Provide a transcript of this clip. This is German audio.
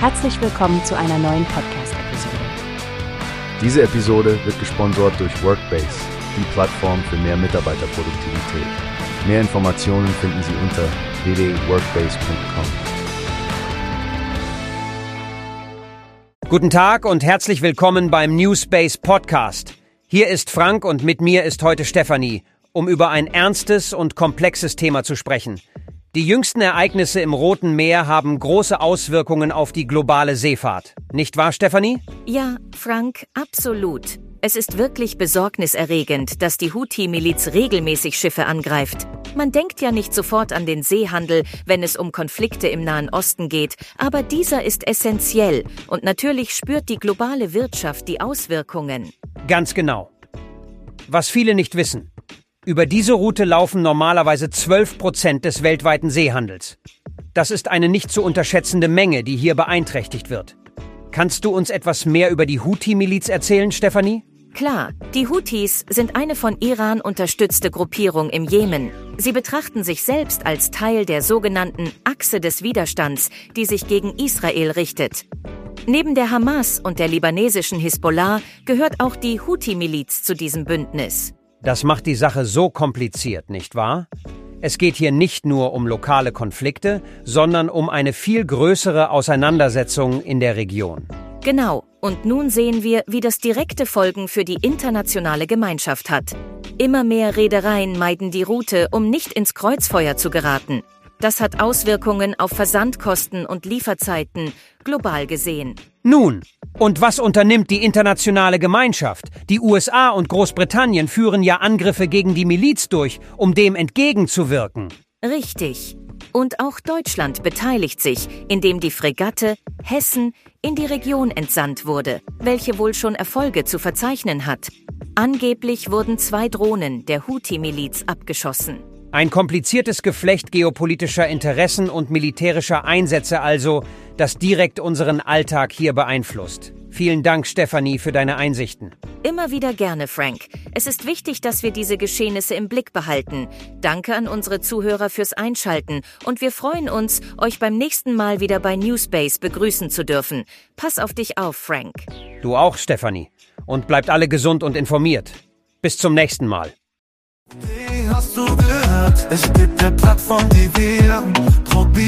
Herzlich willkommen zu einer neuen Podcast-Episode. Diese Episode wird gesponsert durch Workbase, die Plattform für mehr Mitarbeiterproduktivität. Mehr Informationen finden Sie unter www.workbase.com. Guten Tag und herzlich willkommen beim Newspace Podcast. Hier ist Frank und mit mir ist heute Stefanie, um über ein ernstes und komplexes Thema zu sprechen – die jüngsten Ereignisse im Roten Meer haben große Auswirkungen auf die globale Seefahrt. Nicht wahr, Stefanie? Ja, Frank, absolut. Es ist wirklich besorgniserregend, dass die Houthi-Miliz regelmäßig Schiffe angreift. Man denkt ja nicht sofort an den Seehandel, wenn es um Konflikte im Nahen Osten geht, aber dieser ist essentiell und natürlich spürt die globale Wirtschaft die Auswirkungen. Ganz genau. Was viele nicht wissen. Über diese Route laufen normalerweise 12 Prozent des weltweiten Seehandels. Das ist eine nicht zu unterschätzende Menge, die hier beeinträchtigt wird. Kannst du uns etwas mehr über die Houthi-Miliz erzählen, Stefanie? Klar, die Houthis sind eine von Iran unterstützte Gruppierung im Jemen. Sie betrachten sich selbst als Teil der sogenannten Achse des Widerstands, die sich gegen Israel richtet. Neben der Hamas und der libanesischen Hisbollah gehört auch die Houthi-Miliz zu diesem Bündnis. Das macht die Sache so kompliziert, nicht wahr? Es geht hier nicht nur um lokale Konflikte, sondern um eine viel größere Auseinandersetzung in der Region. Genau, und nun sehen wir, wie das direkte Folgen für die internationale Gemeinschaft hat. Immer mehr Reedereien meiden die Route, um nicht ins Kreuzfeuer zu geraten. Das hat Auswirkungen auf Versandkosten und Lieferzeiten, global gesehen. Nun, und was unternimmt die internationale Gemeinschaft? Die USA und Großbritannien führen ja Angriffe gegen die Miliz durch, um dem entgegenzuwirken. Richtig. Und auch Deutschland beteiligt sich, indem die Fregatte Hessen in die Region entsandt wurde, welche wohl schon Erfolge zu verzeichnen hat. Angeblich wurden zwei Drohnen der Houthi-Miliz abgeschossen. Ein kompliziertes Geflecht geopolitischer Interessen und militärischer Einsätze also, das direkt unseren Alltag hier beeinflusst. Vielen Dank, Stefanie, für deine Einsichten. Immer wieder gerne, Frank. Es ist wichtig, dass wir diese Geschehnisse im Blick behalten. Danke an unsere Zuhörer fürs Einschalten und wir freuen uns, euch beim nächsten Mal wieder bei Newspace begrüßen zu dürfen. Pass auf dich auf, Frank. Du auch, Stefanie. Und bleibt alle gesund und informiert. Bis zum nächsten Mal. Wie hast du gehört? Es gibt eine Plattform, die wir probieren